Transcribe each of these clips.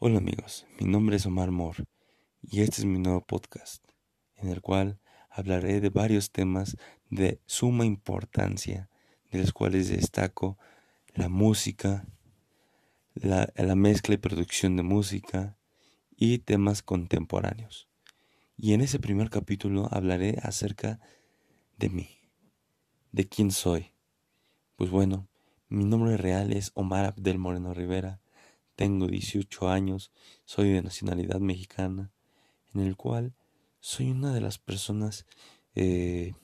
Hola amigos, mi nombre es Omar Moore y este es mi nuevo podcast en el cual hablaré de varios temas de suma importancia, de los cuales destaco la música, la, la mezcla y producción de música y temas contemporáneos. Y en ese primer capítulo hablaré acerca de mí, de quién soy. Pues bueno, mi nombre real es Omar Abdel Moreno Rivera tengo 18 años, soy de nacionalidad mexicana, en el cual soy una de las personas eh,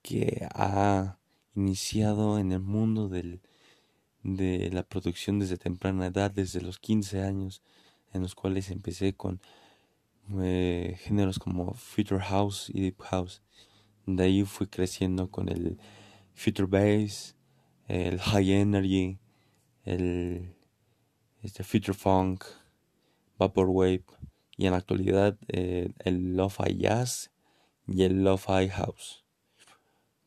que ha iniciado en el mundo del, de la producción desde temprana edad, desde los 15 años, en los cuales empecé con eh, géneros como Future House y Deep House. De ahí fui creciendo con el Future Bass, el High Energy, el este, Future Funk, Vaporwave y en la actualidad eh, el Lo-Fi Jazz y el Lo-Fi House.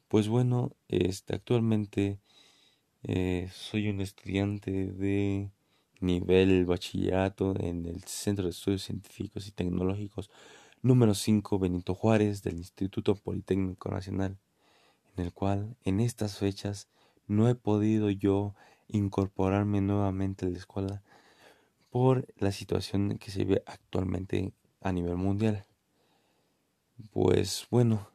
Pues bueno, este, actualmente eh, soy un estudiante de nivel bachillerato en el Centro de Estudios Científicos y Tecnológicos número 5 Benito Juárez del Instituto Politécnico Nacional, en el cual en estas fechas no he podido yo incorporarme nuevamente a la escuela por la situación que se ve actualmente a nivel mundial. Pues bueno,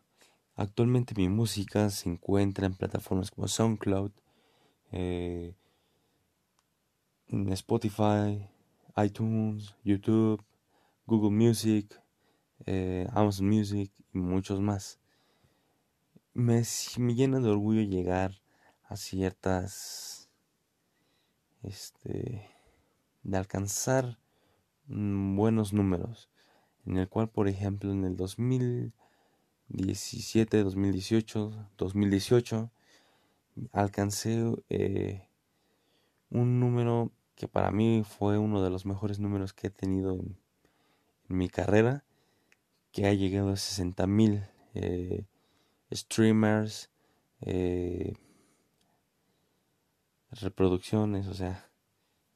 actualmente mi música se encuentra en plataformas como SoundCloud, eh, Spotify, iTunes, YouTube, Google Music, eh, Amazon Music y muchos más. Me, me llena de orgullo llegar a ciertas este, de alcanzar mm, buenos números, en el cual, por ejemplo, en el 2017, 2018, 2018, alcancé eh, un número que para mí fue uno de los mejores números que he tenido en, mi carrera, que ha llegado a 60 mil eh, streamers, eh, reproducciones, o sea,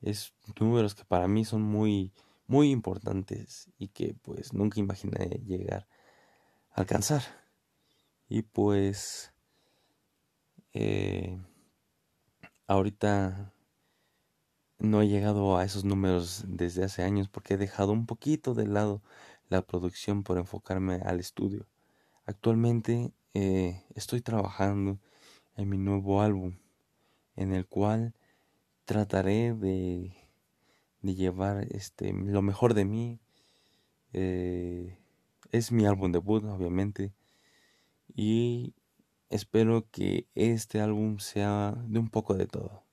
es números que para mí son muy, muy importantes y que pues nunca imaginé llegar a alcanzar. Y pues eh, ahorita no he llegado a esos números desde hace años porque he dejado un poquito de lado la producción por enfocarme al estudio. Actualmente eh, estoy trabajando en mi nuevo álbum en el cual trataré de, de llevar este, lo mejor de mí. Eh, es mi álbum debut, obviamente. Y espero que este álbum sea de un poco de todo.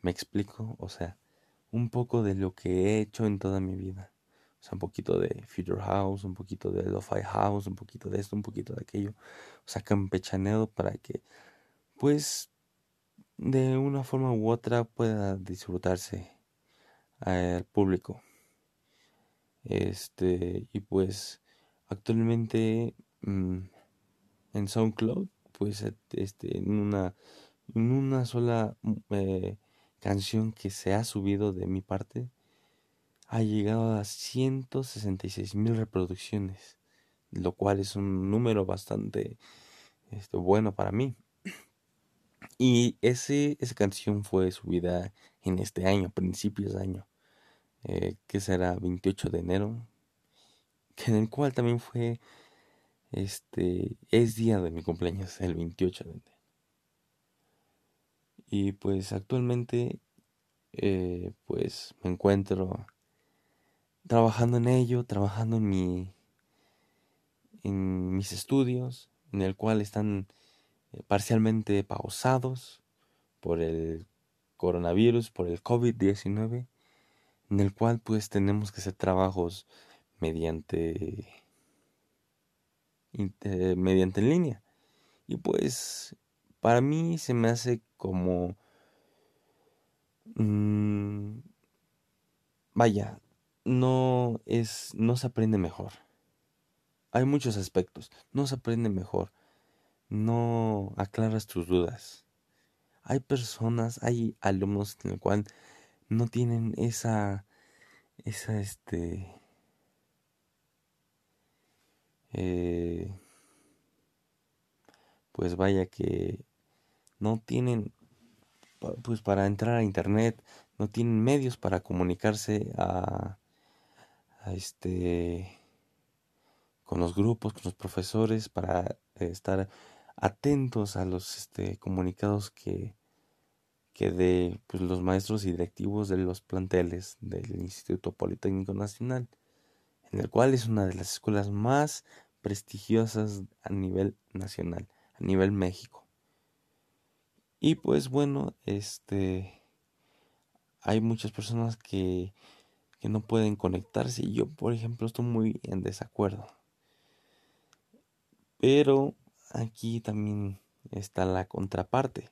Me explico, o sea, un poco de lo que he hecho en toda mi vida. O sea, un poquito de Future House, un poquito de Lo-Fi House, un poquito de esto, un poquito de aquello. O sea, campechaneado para que, pues, de una forma u otra pueda disfrutarse al público. Este, y pues actualmente mm, en SoundCloud, pues este, en una, en una sola eh, canción que se ha subido de mi parte, ha llegado a 166 mil reproducciones, lo cual es un número bastante este, bueno para mí. Y ese, esa canción fue subida en este año, principios de año, eh, que será 28 de enero, que en el cual también fue, este, es día de mi cumpleaños, el 28 de enero. Y pues actualmente, eh, pues me encuentro trabajando en ello, trabajando en mi, en mis estudios, en el cual están parcialmente pausados por el coronavirus, por el COVID-19, en el cual pues tenemos que hacer trabajos mediante, mediante en línea. Y pues para mí se me hace como... Mm, vaya, no es, no se aprende mejor. Hay muchos aspectos, no se aprende mejor no aclaras tus dudas. Hay personas, hay alumnos en el cual no tienen esa esa este eh, pues vaya que no tienen pues para entrar a internet no tienen medios para comunicarse a, a este con los grupos con los profesores para estar atentos a los este, comunicados que que de pues, los maestros y directivos de los planteles del Instituto Politécnico Nacional, en el cual es una de las escuelas más prestigiosas a nivel nacional, a nivel México. Y pues bueno, este hay muchas personas que, que no pueden conectarse y yo por ejemplo estoy muy en desacuerdo. Pero aquí también está la contraparte,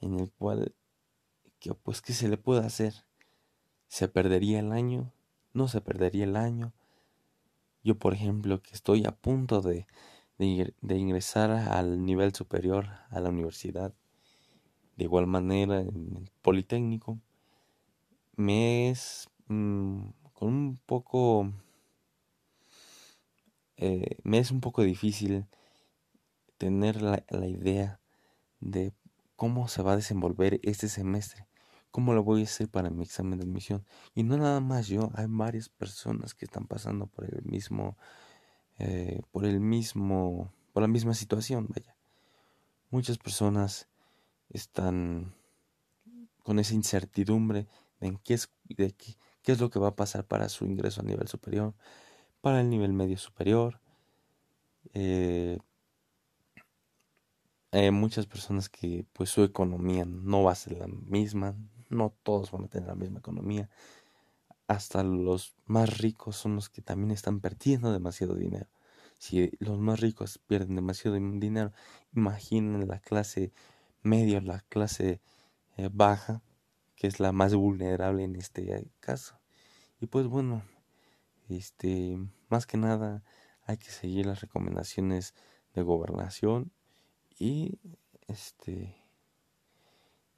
en el cual pues qué se le puede hacer. ¿Se perdería el año? ¿No se perdería el año? Yo, por ejemplo, que estoy a punto de, de, ingresar al nivel superior a la universidad, de igual manera en el Politécnico, me es mm, con un poco... Eh, me es un poco difícil tener la, la idea de cómo se va a desenvolver este semestre cómo lo voy a hacer para mi examen de admisión. Y no nada más yo, hay varias personas que están pasando por el mismo, eh, por el mismo, por la misma situación, vaya. Muchas personas están con esa incertidumbre de, qué es, de qué, qué es lo que va a pasar para su ingreso a nivel superior, para el nivel medio superior. Eh, hay muchas personas que pues su economía no va a ser la misma, no todos van a tener la misma economía. Hasta los más ricos son los que también están perdiendo demasiado dinero. Si los más ricos pierden demasiado dinero, imaginen la clase media, la clase eh, baja, que es la más vulnerable en este caso. Y pues bueno, este, más que nada hay que seguir las recomendaciones de gobernación y este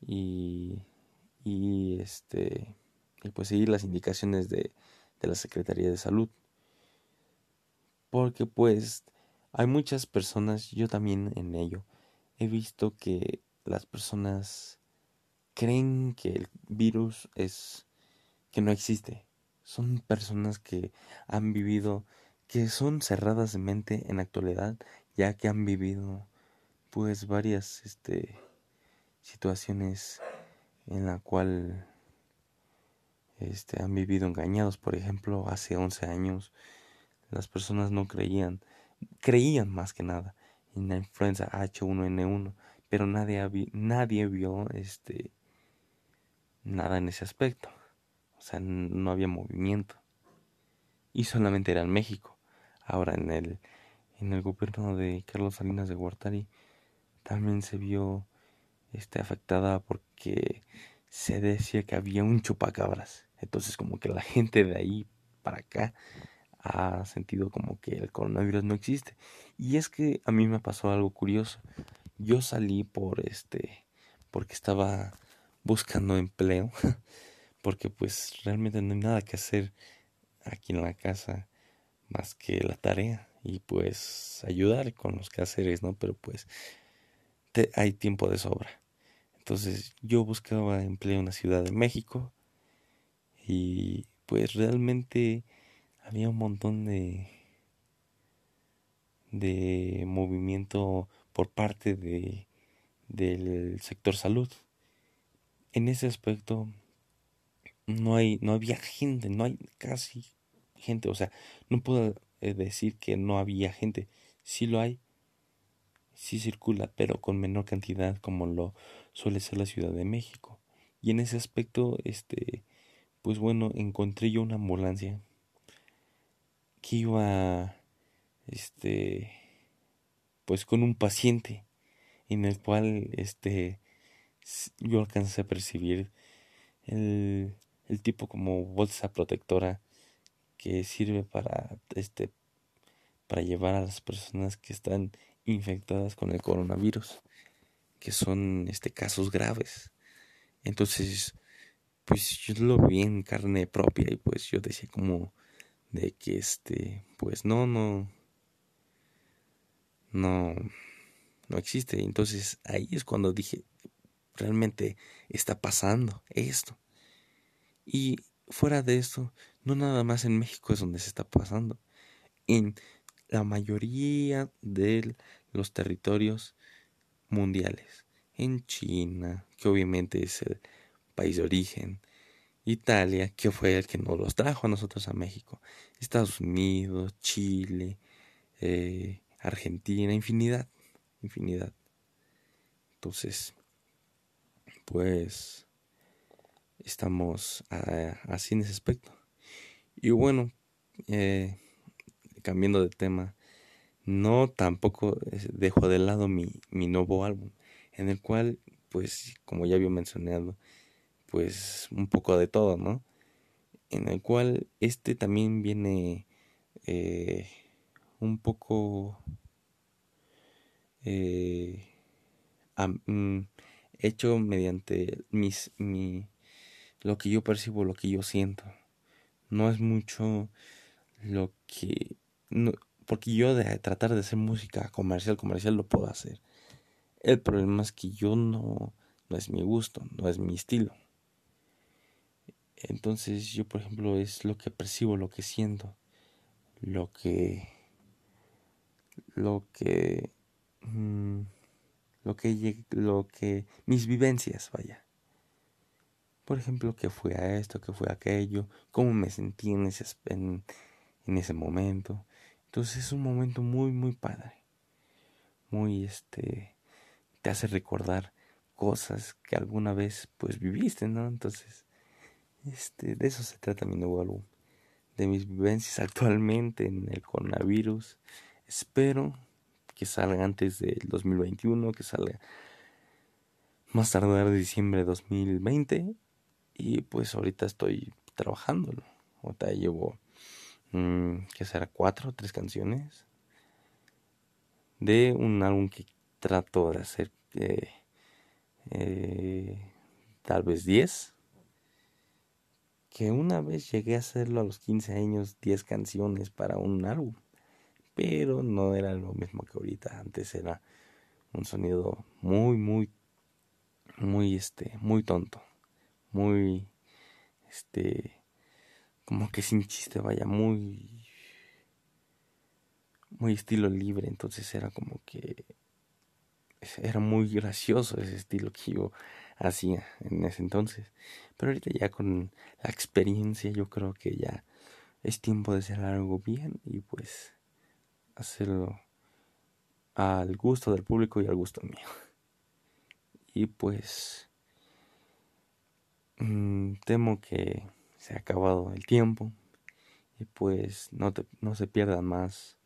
y y este y pues seguir las indicaciones de, de la Secretaría de Salud. Porque pues hay muchas personas, yo también en ello, he visto que las personas creen que el virus es que no existe. Son personas que han vivido, que son cerradas de mente en la actualidad, ya que han vivido pues varias este situaciones en la cual este, han vivido engañados. Por ejemplo, hace 11 años las personas no creían, creían más que nada en la influenza H1N1, pero nadie, nadie vio este, nada en ese aspecto. O sea, no había movimiento. Y solamente era en México. Ahora en el, en el gobierno de Carlos Salinas de Gortari también se vio este, afectada porque se decía que había un chupacabras. Entonces como que la gente de ahí para acá ha sentido como que el coronavirus no existe. Y es que a mí me pasó algo curioso. Yo salí por este porque estaba buscando empleo porque pues realmente no hay nada que hacer aquí en la casa más que la tarea y pues ayudar con los quehaceres, ¿no? Pero pues hay tiempo de sobra. Entonces yo buscaba empleo en la Ciudad de México y pues realmente había un montón de de movimiento por parte de del sector salud. En ese aspecto no hay no había gente, no hay casi gente, o sea, no puedo eh, decir que no había gente, sí lo hay, sí circula, pero con menor cantidad como lo suele ser la Ciudad de México. Y en ese aspecto, este, pues bueno, encontré yo una ambulancia que iba, este, pues con un paciente en el cual, este, yo alcancé a percibir el, el tipo como bolsa protectora que sirve para, este, para llevar a las personas que están infectadas con el coronavirus, que son este, casos graves. Entonces, pues yo lo vi en carne propia y pues yo decía como de que este, pues no, no, no, no existe. Entonces ahí es cuando dije, realmente está pasando esto. Y fuera de esto, no nada más en México es donde se está pasando. En la mayoría de los territorios mundiales. En China, que obviamente es el país de origen. Italia, que fue el que nos los trajo a nosotros a México. Estados Unidos, Chile, eh, Argentina, infinidad, infinidad. Entonces, pues estamos ah, así en ese aspecto. Y bueno, eh, cambiando de tema, no tampoco dejo de lado mi, mi nuevo álbum, en el cual, pues, como ya había mencionado, pues un poco de todo, ¿no? En el cual este también viene eh, un poco eh, mm, hecho mediante mis, mi, lo que yo percibo, lo que yo siento. No es mucho lo que... No, porque yo de tratar de hacer música comercial, comercial lo puedo hacer. El problema es que yo no, no es mi gusto, no es mi estilo. Entonces yo, por ejemplo, es lo que percibo, lo que siento, lo que... Lo que... Mm, lo que... Lo que... Mis vivencias, vaya. Por ejemplo, qué fue a esto, qué fue a aquello, cómo me sentí en ese, en, en ese momento. Entonces es un momento muy, muy padre. Muy, este, te hace recordar cosas que alguna vez, pues, viviste, ¿no? Entonces, este, de eso se trata mi nuevo álbum. De mis vivencias actualmente en el coronavirus. Espero que salga antes del 2021, que salga más tardar de diciembre de 2020 y pues ahorita estoy trabajándolo. Ahorita llevo, que será cuatro o tres canciones de un álbum que trato de hacer eh, eh, tal vez diez. Que una vez llegué a hacerlo a los 15 años, 10 canciones para un álbum. Pero no era lo mismo que ahorita. Antes era un sonido muy, muy, muy, este, muy tonto muy, este, como que sin chiste, vaya, muy, muy estilo libre, entonces era como que era muy gracioso ese estilo que yo hacía en ese entonces. Pero ahorita ya con la experiencia yo creo que ya es tiempo de hacer algo bien y pues hacerlo al gusto del público y al gusto mío. Y pues Mm, temo que se ha acabado el tiempo y pues no, no se pierdan más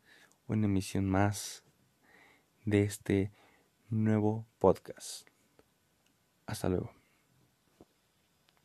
una emisión más de este nuevo podcast. Hasta luego.